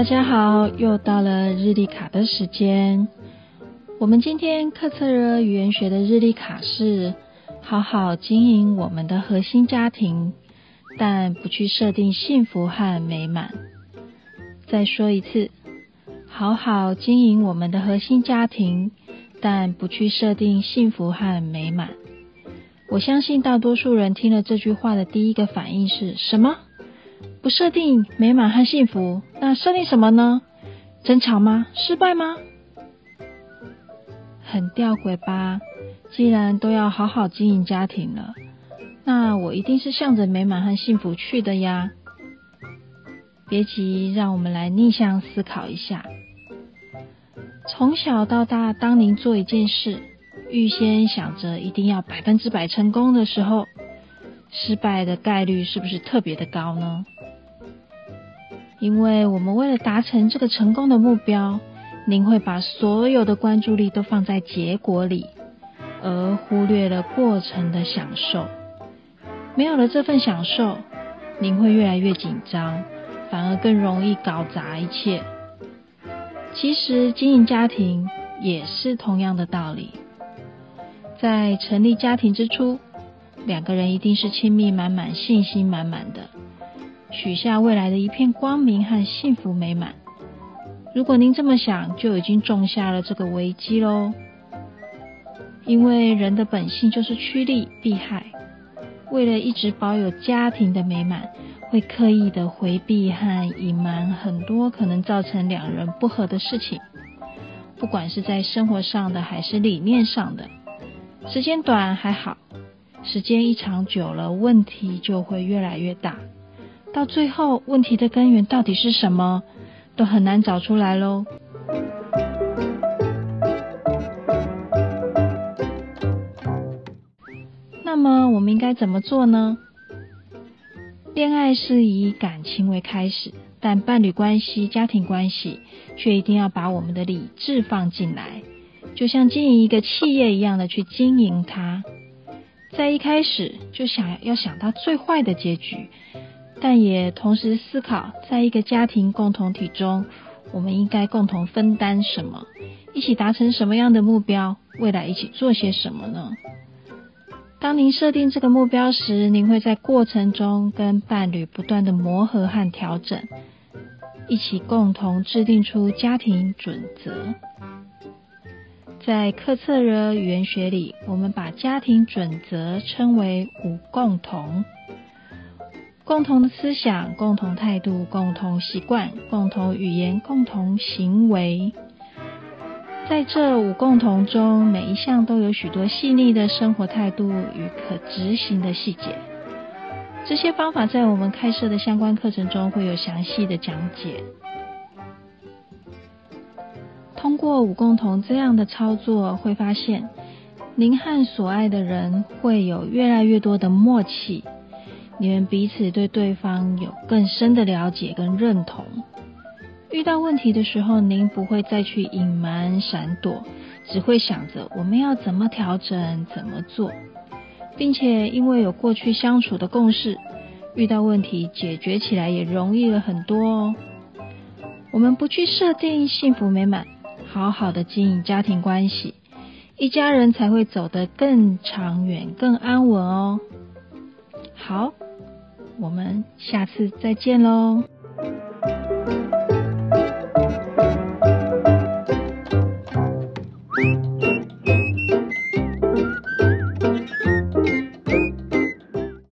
大家好，又到了日历卡的时间。我们今天课测热语言学的日历卡是好好经营我们的核心家庭，但不去设定幸福和美满。再说一次，好好经营我们的核心家庭，但不去设定幸福和美满。我相信大多数人听了这句话的第一个反应是什么？不设定美满和幸福，那设定什么呢？争吵吗？失败吗？很吊诡吧？既然都要好好经营家庭了，那我一定是向着美满和幸福去的呀！别急，让我们来逆向思考一下。从小到大，当您做一件事，预先想着一定要百分之百成功的时候，失败的概率是不是特别的高呢？因为我们为了达成这个成功的目标，您会把所有的关注力都放在结果里，而忽略了过程的享受。没有了这份享受，您会越来越紧张，反而更容易搞砸一切。其实经营家庭也是同样的道理。在成立家庭之初，两个人一定是亲密满满、信心满满的。许下未来的一片光明和幸福美满。如果您这么想，就已经种下了这个危机喽。因为人的本性就是趋利避害，为了一直保有家庭的美满，会刻意的回避和隐瞒很多可能造成两人不和的事情，不管是在生活上的还是理念上的。时间短还好，时间一长久了，问题就会越来越大。到最后，问题的根源到底是什么，都很难找出来喽。那么，我们应该怎么做呢？恋爱是以感情为开始，但伴侣关系、家庭关系却一定要把我们的理智放进来，就像经营一个企业一样的去经营它。在一开始就想要想到最坏的结局。但也同时思考，在一个家庭共同体中，我们应该共同分担什么，一起达成什么样的目标，未来一起做些什么呢？当您设定这个目标时，您会在过程中跟伴侣不断的磨合和调整，一起共同制定出家庭准则。在克测热语言学里，我们把家庭准则称为五共同。共同的思想、共同态度、共同习惯、共同语言、共同行为，在这五共同中，每一项都有许多细腻的生活态度与可执行的细节。这些方法在我们开设的相关课程中会有详细的讲解。通过五共同这样的操作，会发现您和所爱的人会有越来越多的默契。你们彼此对对方有更深的了解跟认同。遇到问题的时候，您不会再去隐瞒闪躲，只会想着我们要怎么调整、怎么做，并且因为有过去相处的共识，遇到问题解决起来也容易了很多哦。我们不去设定幸福美满，好好的经营家庭关系，一家人才会走得更长远、更安稳哦。好。下次再见喽。